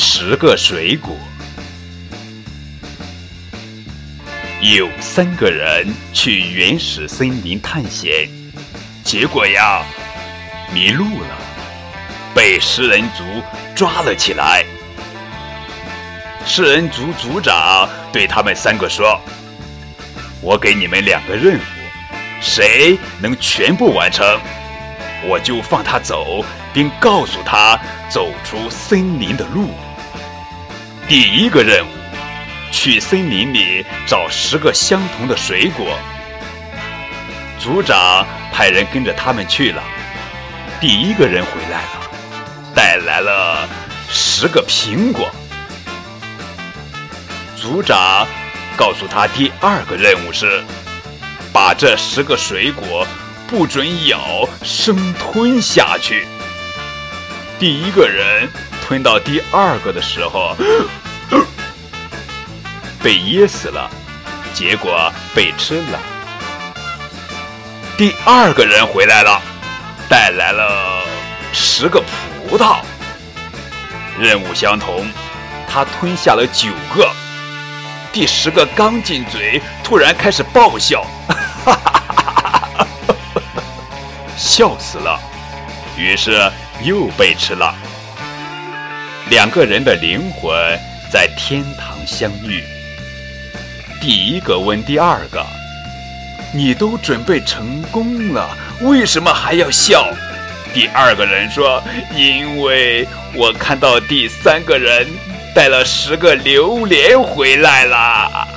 十个水果。有三个人去原始森林探险，结果呀，迷路了，被食人族抓了起来。食人族族长对他们三个说：“我给你们两个任务，谁能全部完成，我就放他走，并告诉他走出森林的路。第一个任务。”去森林里找十个相同的水果。组长派人跟着他们去了。第一个人回来了，带来了十个苹果。组长告诉他，第二个任务是把这十个水果不准咬，生吞下去。第一个人吞到第二个的时候。被噎死了，结果被吃了。第二个人回来了，带来了十个葡萄。任务相同，他吞下了九个。第十个刚进嘴，突然开始爆笑，哈哈哈哈哈！笑死了，于是又被吃了。两个人的灵魂在天堂相遇。第一个问第二个：“你都准备成功了，为什么还要笑？”第二个人说：“因为我看到第三个人带了十个榴莲回来啦。”